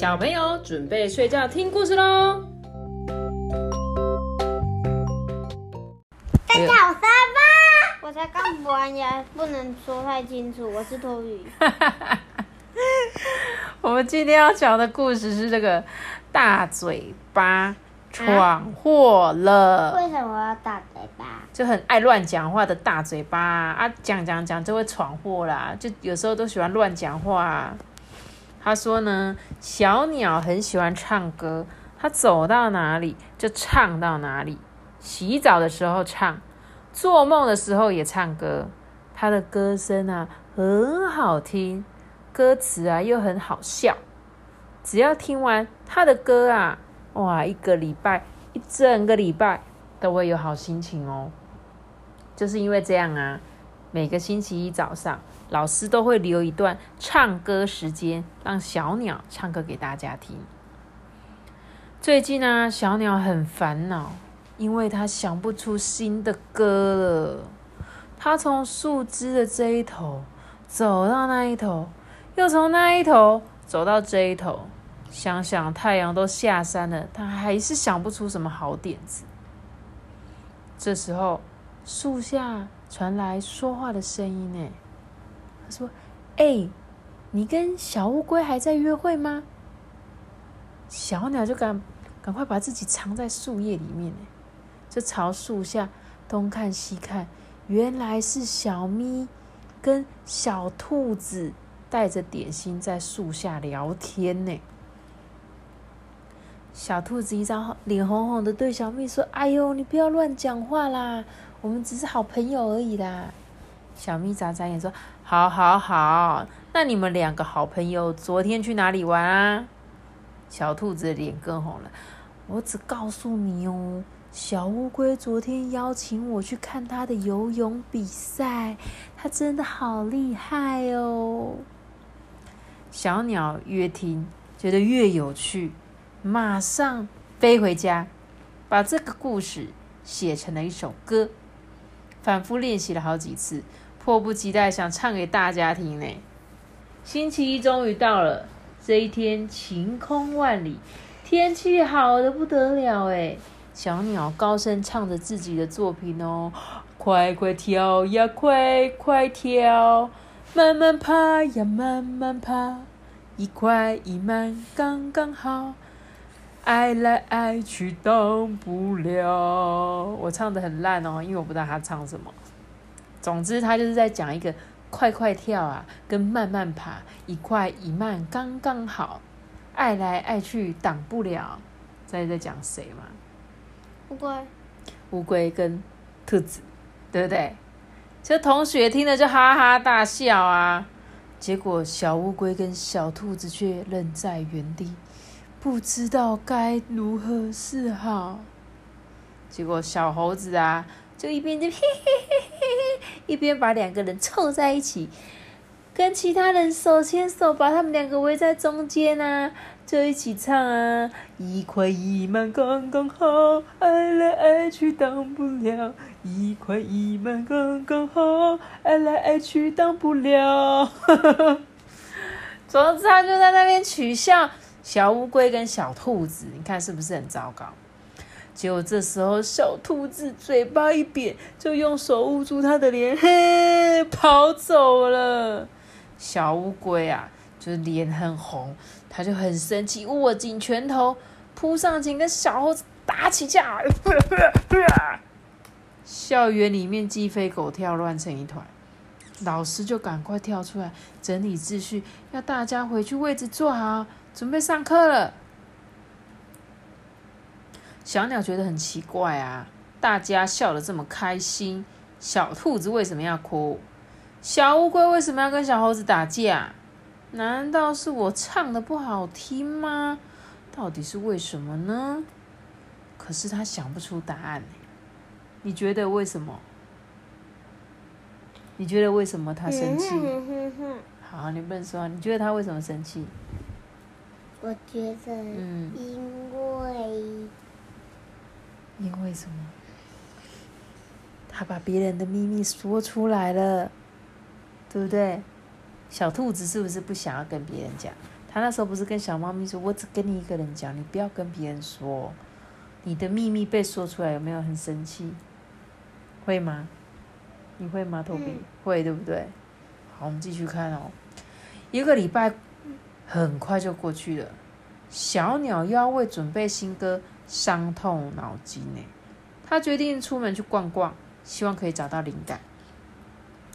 小朋友准备睡觉听故事喽。大家好，我是阿爸。我才刚补完牙，不能说太清楚。我是托宇。我们今天要讲的故事是这个大嘴巴闯祸了。为什么要大嘴巴？就很爱乱讲话的大嘴巴啊，讲讲讲就会闯祸啦。就有时候都喜欢乱讲话。他说呢，小鸟很喜欢唱歌，它走到哪里就唱到哪里。洗澡的时候唱，做梦的时候也唱歌。它的歌声啊很好听，歌词啊又很好笑。只要听完它的歌啊，哇，一个礼拜一整个礼拜都会有好心情哦。就是因为这样啊，每个星期一早上，老师都会留一段唱歌时间，让小鸟唱歌给大家听。最近呢，小鸟很烦恼。因为它想不出新的歌了，它从树枝的这一头走到那一头，又从那一头走到这一头，想想太阳都下山了，它还是想不出什么好点子。这时候，树下传来说话的声音呢，他说：“哎，你跟小乌龟还在约会吗？”小鸟就赶赶快把自己藏在树叶里面呢。就朝树下东看西看，原来是小咪跟小兔子带着点心在树下聊天呢。小兔子一张脸红红的，对小咪说：“哎呦，你不要乱讲话啦，我们只是好朋友而已啦。”小咪眨眨眼说：“好好好，那你们两个好朋友昨天去哪里玩啊？”小兔子的脸更红了，我只告诉你哦。小乌龟昨天邀请我去看它的游泳比赛，它真的好厉害哦！小鸟越听觉得越有趣，马上飞回家，把这个故事写成了一首歌，反复练习了好几次，迫不及待想唱给大家听呢。星期一终于到了，这一天晴空万里，天气好的不得了哎。小鸟高声唱着自己的作品哦，快快跳呀，快快跳，慢慢爬呀，慢慢爬，一快一慢刚刚好，爱来爱去当不了。我唱的很烂哦，因为我不知道他唱什么。总之，他就是在讲一个快快跳啊，跟慢慢爬，一快一慢刚刚好，爱来爱去挡不了。在在讲谁嘛？乌龟，乌龟跟兔子，对不对？这同学听了就哈哈大笑啊。结果小乌龟跟小兔子却愣在原地，不知道该如何是好。结果小猴子啊，就一边就嘿嘿嘿嘿嘿，一边把两个人凑在一起，跟其他人手牵手，把他们两个围在中间啊。就一起唱啊，一快一慢刚刚好，爱来爱去当不了，一快一慢刚刚好，爱来爱去当不了。总之，他就在那边取笑小乌龟跟小兔子，你看是不是很糟糕？结果这时候，小兔子嘴巴一扁，就用手捂住他的脸，嘿，跑走了。小乌龟啊，就是脸很红。他就很生气，握紧拳头，扑上前跟小猴子打起架。校园里面鸡飞狗跳，乱成一团。老师就赶快跳出来整理秩序，要大家回去位置坐好，准备上课了。小鸟觉得很奇怪啊，大家笑得这么开心，小兔子为什么要哭？小乌龟为什么要跟小猴子打架？难道是我唱的不好听吗？到底是为什么呢？可是他想不出答案。你觉得为什么？你觉得为什么他生气？好，你不能说。你觉得他为什么生气？我觉得，嗯，因为，因为什么？他把别人的秘密说出来了，对不对？小兔子是不是不想要跟别人讲？他那时候不是跟小猫咪说：“我只跟你一个人讲，你不要跟别人说。”你的秘密被说出来，有没有很生气？会吗？你会吗，托比？会，对不对？好，我们继续看哦。一个礼拜很快就过去了，小鸟又要为准备新歌伤透脑筋呢。他决定出门去逛逛，希望可以找到灵感。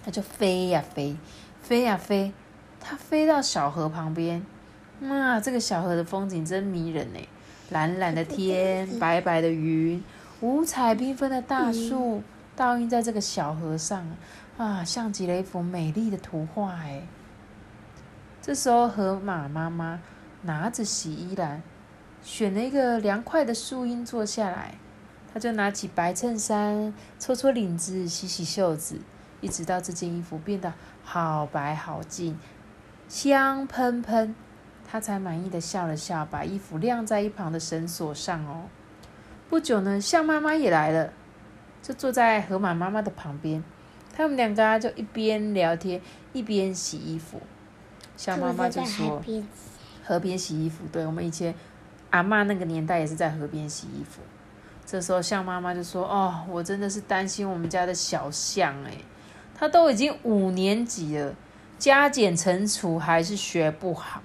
他就飞呀飞，飞呀飞，他飞到小河旁边。哇，这个小河的风景真迷人呢！蓝蓝的天，白白的云，五彩缤纷的大树，倒映在这个小河上，啊，像极了一幅美丽的图画哎。这时候，河马妈妈拿着洗衣篮，选了一个凉快的树荫坐下来，她就拿起白衬衫，搓搓领子，洗洗袖子，一直到这件衣服变得好白好净，香喷喷。他才满意的笑了笑，把衣服晾在一旁的绳索上哦。不久呢，象妈妈也来了，就坐在河马妈妈的旁边。他们两个就一边聊天一边洗衣服。象妈妈就说：“河边洗衣服，对我们以前阿妈那个年代也是在河边洗衣服。”这时候象妈妈就说：“哦，我真的是担心我们家的小象哎，他都已经五年级了，加减乘除还是学不好。”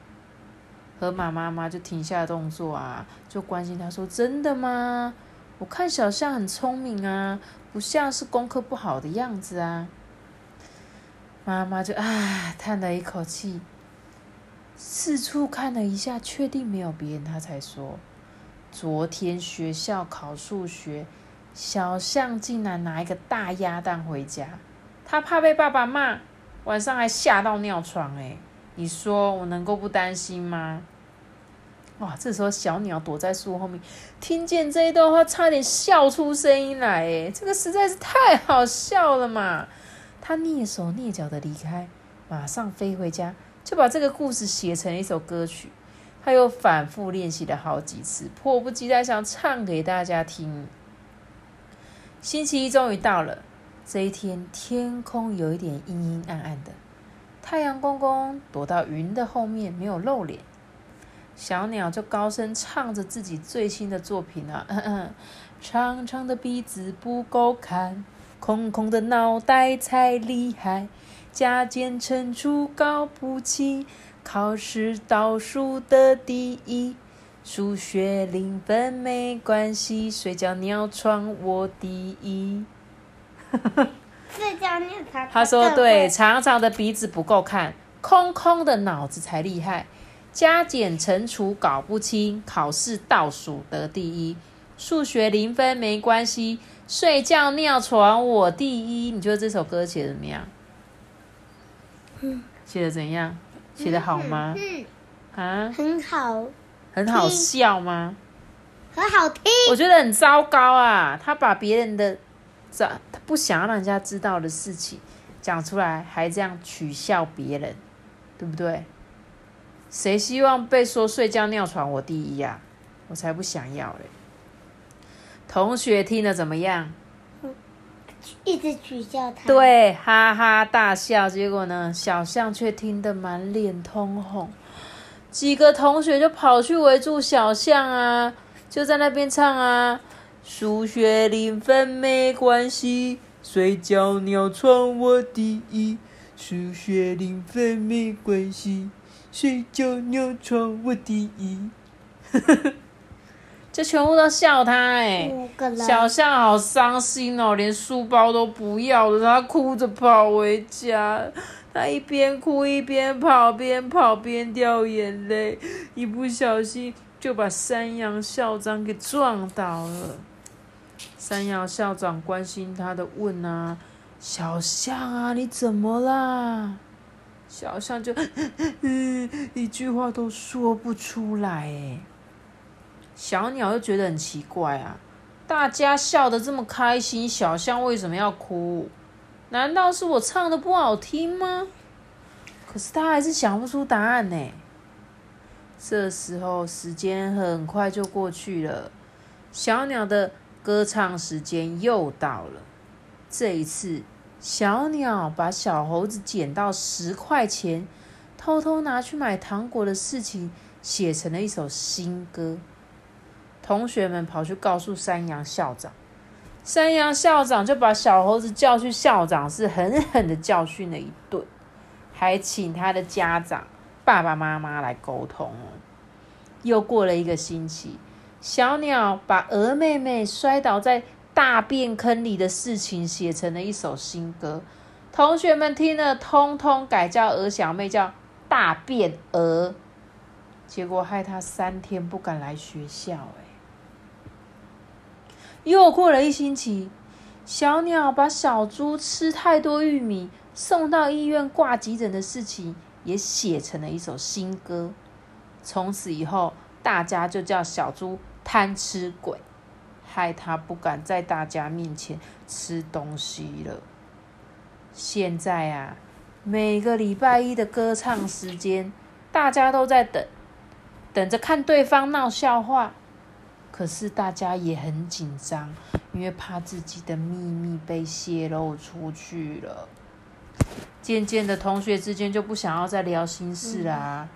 河马妈妈就停下动作啊，就关心他说：“真的吗？我看小象很聪明啊，不像是功课不好的样子啊。”妈妈就唉叹了一口气，四处看了一下，确定没有别人，他才说：“昨天学校考数学，小象竟然拿一个大鸭蛋回家，他怕被爸爸骂，晚上还吓到尿床。哎，你说我能够不担心吗？”哇！这时候小鸟躲在树后面，听见这一段话，差点笑出声音来。哎，这个实在是太好笑了嘛！它蹑手蹑脚的离开，马上飞回家，就把这个故事写成一首歌曲。他又反复练习了好几次，迫不及待想唱给大家听。星期一终于到了，这一天天空有一点阴阴暗暗的，太阳公公躲到云的后面，没有露脸。小鸟就高声唱着自己最新的作品啊，长长的鼻子不够看，空空的脑袋才厉害，加减乘除搞不清，考试倒数的第一，数学零分没关系，睡觉尿床我第一。睡觉尿床。他说对，长长的鼻子不够看，空空的脑子才厉害。加减乘除搞不清，考试倒数得第一，数学零分没关系，睡觉尿床我第一。你觉得这首歌写的怎么样？嗯，写的怎样？写的好吗？嗯，啊，很好，很好笑吗？很好听。我觉得很糟糕啊！他把别人的这他不想要让人家知道的事情讲出来，还这样取笑别人，对不对？谁希望被说睡觉尿床我第一呀？我才不想要嘞！同学听了怎么样？一直取笑他。对，哈哈大笑。结果呢，小象却听得满脸通红。几个同学就跑去围住小象啊，就在那边唱啊：数学零分没关系，睡觉尿床我第一。数学零分没关系。睡觉尿床我第一，呵呵就全部都笑他哎，小象好伤心哦，连书包都不要了，他哭着跑回家，他一边哭一边跑，边跑边掉眼泪，一不小心就把山羊校长给撞倒了。山羊校长关心他的问啊：“小象啊，你怎么啦？”小象就 一句话都说不出来哎，小鸟又觉得很奇怪啊，大家笑得这么开心，小象为什么要哭？难道是我唱的不好听吗？可是他还是想不出答案呢。这时候时间很快就过去了，小鸟的歌唱时间又到了，这一次。小鸟把小猴子捡到十块钱，偷偷拿去买糖果的事情写成了一首新歌。同学们跑去告诉山羊校长，山羊校长就把小猴子叫去校长室，狠狠的教训了一顿，还请他的家长爸爸妈妈来沟通哦。又过了一个星期，小鸟把鹅妹妹摔倒在大便坑里的事情写成了一首新歌。同学们听了，通通改叫鹅小妹叫大便鹅，结果害她三天不敢来学校。哎，又过了一星期，小鸟把小猪吃太多玉米送到医院挂急诊的事情也写成了一首新歌。从此以后，大家就叫小猪贪吃鬼，害他不敢在大家面前吃东西了。现在啊，每个礼拜一的歌唱时间，大家都在等，等着看对方闹笑话。可是大家也很紧张，因为怕自己的秘密被泄露出去了。渐渐的，同学之间就不想要再聊心事啦。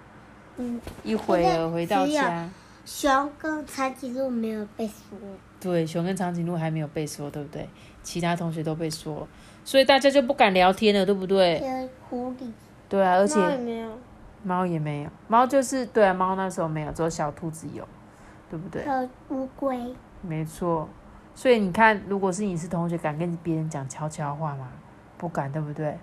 嗯，一会儿回到家，熊跟长颈鹿没有被说。对，熊跟长颈鹿还没有被说，对不对？其他同学都被说，所以大家就不敢聊天了，对不对？狐狸。对啊，而且猫也没有，猫也没有，猫就是对啊，猫那时候没有，只有小兔子有，对不对？乌龟。没错，所以你看，如果是你是同学，敢跟别人讲悄悄话吗？不敢，对不对？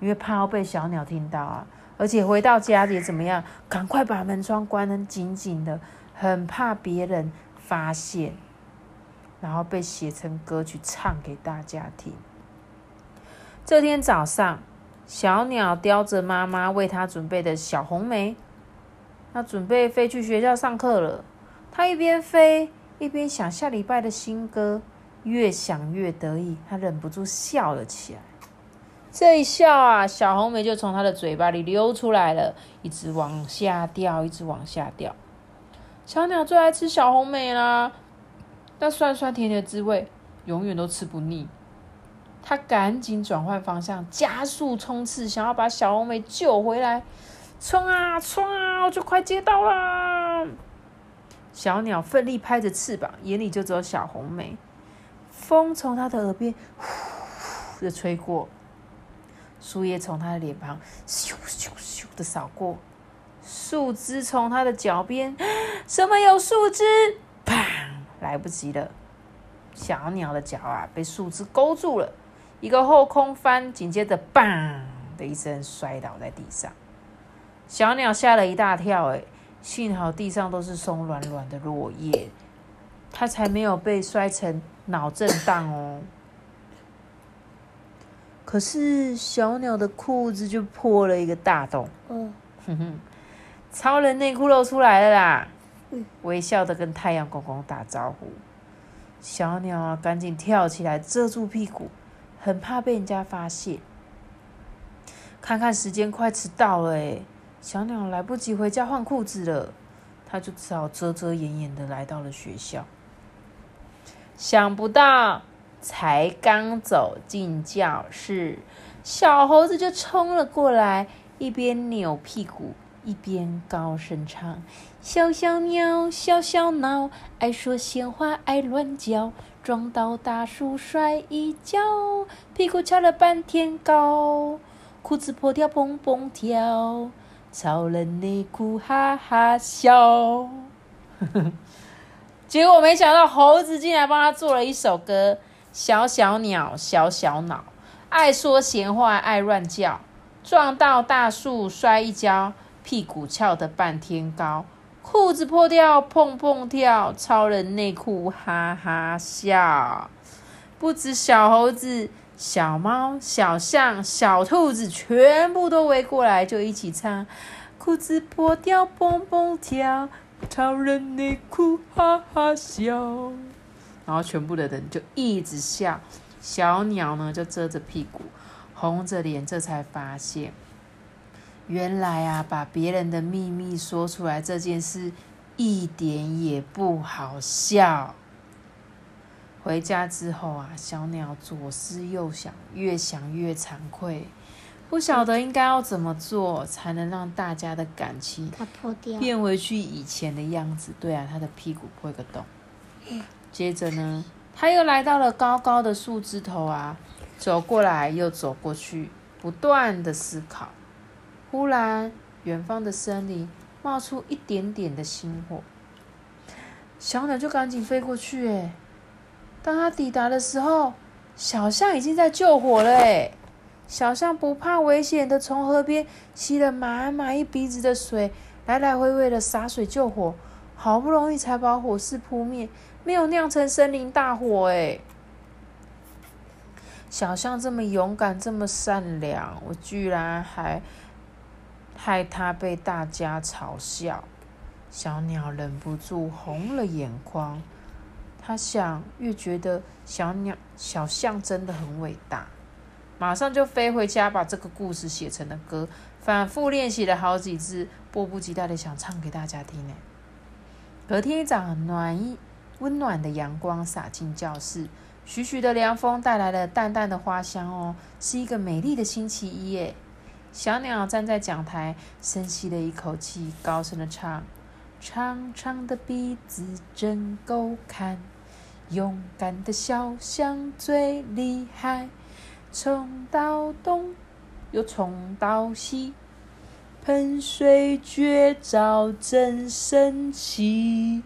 因为怕要被小鸟听到啊。而且回到家里怎么样？赶快把门窗关得紧紧的，很怕别人发现，然后被写成歌曲唱给大家听。这天早上，小鸟叼着妈妈为它准备的小红莓，它准备飞去学校上课了。他一边飞一边想下礼拜的新歌，越想越得意，他忍不住笑了起来。这一笑啊，小红梅就从他的嘴巴里流出来了，一直往下掉，一直往下掉。小鸟最爱吃小红梅啦，那酸酸甜甜的滋味永远都吃不腻。他赶紧转换方向，加速冲刺，想要把小红梅救回来。冲啊冲啊，我就快接到啦！小鸟奋力拍着翅膀，眼里就只有小红梅。风从它的耳边呼呼的吹过。树叶从他的脸庞咻咻咻的扫过，树枝从他的脚边，什么有树枝？砰！来不及了，小鸟的脚啊被树枝勾住了，一个后空翻，紧接着砰的一声摔倒在地上。小鸟吓了一大跳，哎，幸好地上都是松软软的落叶，它才没有被摔成脑震荡哦。可是小鸟的裤子就破了一个大洞，嗯，哼哼，超人内裤露出来了啦，微笑的跟太阳公公打招呼。小鸟啊，赶紧跳起来遮住屁股，很怕被人家发现。看看时间，快迟到了哎，小鸟来不及回家换裤子了，它就只好遮遮掩掩的来到了学校。想不到。才刚走进教室，小猴子就冲了过来，一边扭屁股一边高声唱：“小小鸟，小小脑，爱说闲话，爱乱叫，撞到大树摔一跤，屁股翘了半天高，裤子破掉蹦蹦跳，超人内裤哈哈笑。”结果没想到，猴子竟然帮他做了一首歌。小小鸟，小小脑，爱说闲话，爱乱叫，撞到大树摔一跤，屁股翘得半天高，裤子破掉碰碰跳，超人内裤哈哈笑。不止小猴子、小猫、小象、小兔子，全部都围过来，就一起唱：裤子破掉蹦蹦跳，超人内裤哈哈笑。然后全部的人就一直笑，小鸟呢就遮着屁股，红着脸，这才发现，原来啊，把别人的秘密说出来这件事一点也不好笑。回家之后啊，小鸟左思右想，越想越惭愧，不晓得应该要怎么做才能让大家的感情。变回去以前的样子。对啊，它的屁股破一个洞。接着呢，它又来到了高高的树枝头啊，走过来又走过去，不断的思考。忽然，远方的森林冒出一点点的星火，小鸟就赶紧飞过去。哎，当他抵达的时候，小象已经在救火了。哎。小象不怕危险的从河边吸了满满一鼻子的水，来来回回的洒水救火，好不容易才把火势扑灭，没有酿成森林大火。哎，小象这么勇敢，这么善良，我居然还害它被大家嘲笑。小鸟忍不住红了眼眶，他想，越觉得小鸟小象真的很伟大。马上就飞回家，把这个故事写成了歌，反复练习了好几次，迫不及待的想唱给大家听呢。隔天一早，暖意温暖的阳光洒进教室，徐徐的凉风带来了淡淡的花香哦，是一个美丽的星期一耶。小鸟站在讲台，深吸了一口气，高声的唱：“长长的鼻子真够看，勇敢的小象最厉害。”冲到东，又冲到西，喷水绝招真神奇，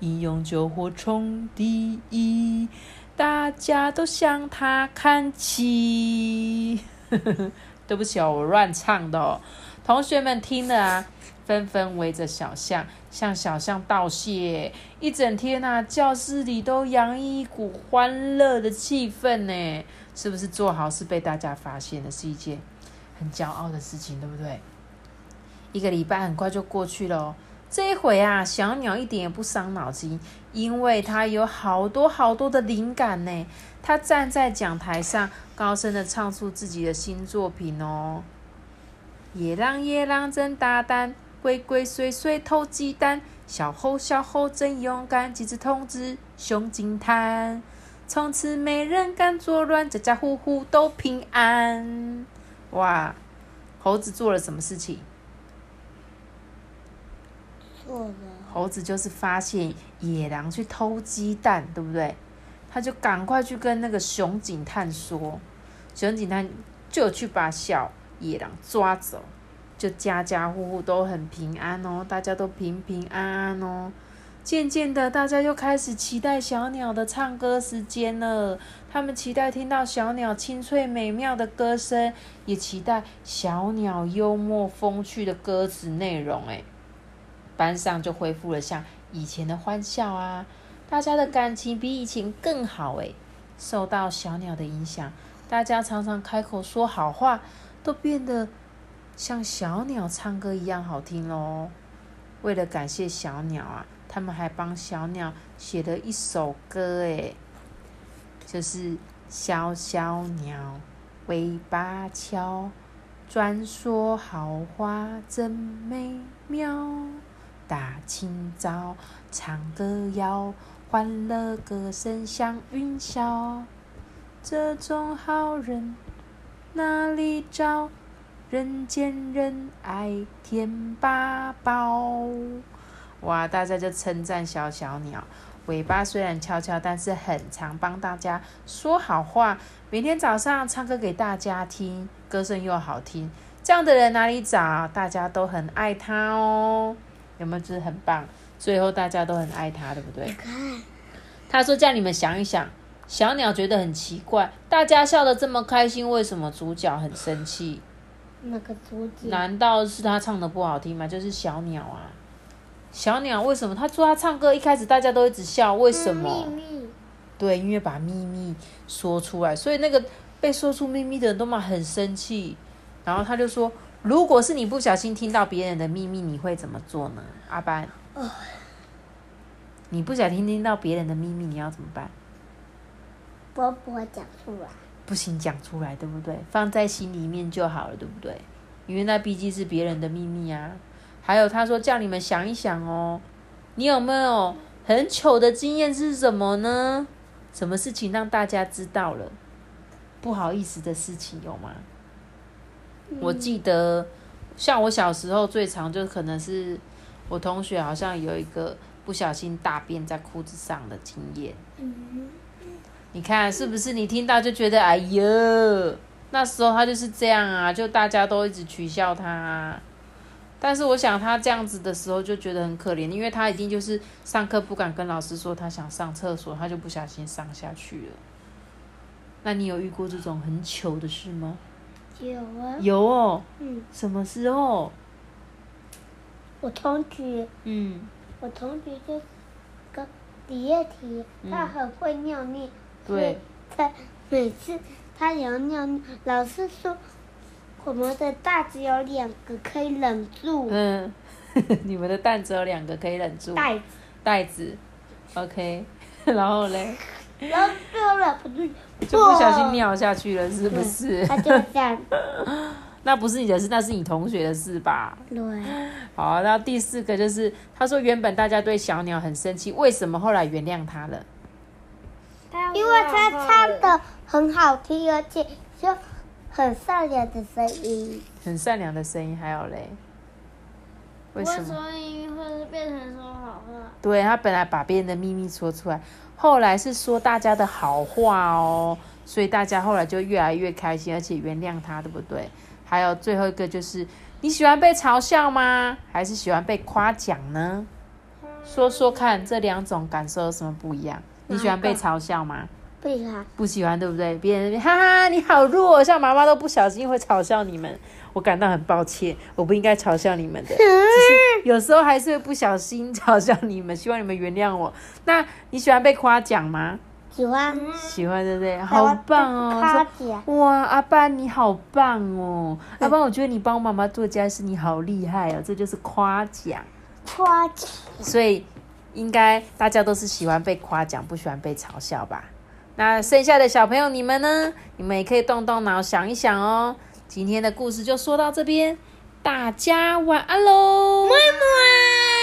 一用救火冲第一，大家都向他看齐。对不起哦，我乱唱的哦。同学们听了啊，纷纷围着小象，向小象道谢。一整天啊，教室里都洋溢一股欢乐的气氛呢。是不是做好事被大家发现的是一件很骄傲的事情，对不对？一个礼拜很快就过去了，这一回啊，小鸟一点也不伤脑筋，因为它有好多好多的灵感呢。它站在讲台上，高声的唱出自己的新作品哦。野狼野狼真大胆，鬼鬼祟祟偷鸡蛋，小猴小猴真勇敢，几只通知熊警探。从此没人敢作乱，家家户户都平安。哇，猴子做了什么事情？做了。猴子就是发现野狼去偷鸡蛋，对不对？他就赶快去跟那个熊警探说，熊警探就去把小野狼抓走，就家家户户都很平安哦，大家都平平安安哦。渐渐的，大家又开始期待小鸟的唱歌时间了。他们期待听到小鸟清脆美妙的歌声，也期待小鸟幽默风趣的歌词内容。哎，班上就恢复了像以前的欢笑啊！大家的感情比以前更好。哎，受到小鸟的影响，大家常常开口说好话，都变得像小鸟唱歌一样好听喽。为了感谢小鸟啊！他们还帮小鸟写了一首歌，诶，就是小小鸟尾巴翘，专说好话真美妙。大清早唱歌谣，欢乐歌声像云霄。这种好人哪里找？人见人爱甜八宝。哇！大家就称赞小小鸟，尾巴虽然翘翘，但是很常帮大家说好话。每天早上唱歌给大家听，歌声又好听，这样的人哪里找？大家都很爱他哦，有没有？就是很棒。最后大家都很爱他，对不对？他说叫你们想一想，小鸟觉得很奇怪，大家笑得这么开心，为什么主角很生气？那个主角？难道是他唱的不好听吗？就是小鸟啊。小鸟为什么他说他唱歌一开始大家都一直笑？为什么？秘密。对，因为把秘密说出来，所以那个被说出秘密的人都嘛很生气。然后他就说：“如果是你不小心听到别人的秘密，你会怎么做呢？”阿班，你不小心听到别人的秘密，你要怎么办？我不会讲出来。不行，讲出来对不对？放在心里面就好了，对不对？因为那毕竟是别人的秘密啊。还有，他说叫你们想一想哦，你有没有很糗的经验是什么呢？什么事情让大家知道了不好意思的事情有吗？我记得，像我小时候最常就可能是我同学好像有一个不小心大便在裤子上的经验。嗯，你看是不是？你听到就觉得哎呦，那时候他就是这样啊，就大家都一直取笑他、啊。但是我想他这样子的时候就觉得很可怜，因为他一定就是上课不敢跟老师说他想上厕所，他就不小心上下去了。那你有遇过这种很糗的事吗？有啊，有哦，嗯，什么时候？我同学，嗯，我同学就是个李叶婷，他很会尿尿，对，他每次他要尿尿，老师说我们的蛋只有两个可以忍住。嗯，你们的蛋只有两个可以忍住。袋子，袋子，OK，然后嘞？然后就忍不住，就不小心尿下去了，是不是？他就这样，那不是你的事，那是你同学的事吧？对，好，然后第四个就是他说原本大家对小鸟很生气，为什么后来原谅他了？因为他唱的很好听，而且就很善良的声音。很善良的声音，还有嘞，为什么？变成说好话？对他本来把别人的秘密说出来，后来是说大家的好话哦，所以大家后来就越来越开心，而且原谅他，对不对？还有最后一个就是你喜欢被嘲笑吗？还是喜欢被夸奖呢？说说看，这两种感受有什么不一样？你喜欢被嘲笑吗？不喜欢，不喜欢，对不对？别人哈哈，你好弱，像妈妈都不小心会嘲笑你们，我感到很抱歉，我不应该嘲笑你们的，只是有时候还是会不小心嘲笑你们，希望你们原谅我。那你喜欢被夸奖吗？喜欢。喜欢，对不对？好棒哦！夸说奖，哇，阿爸你好棒哦！阿爸，我觉得你帮妈妈做家事，你好厉害哦！这就是夸奖。夸奖。所以应该大家都是喜欢被夸奖，不喜欢被嘲笑吧？那剩下的小朋友你们呢？你们也可以动动脑想一想哦。今天的故事就说到这边，大家晚安喽，么么。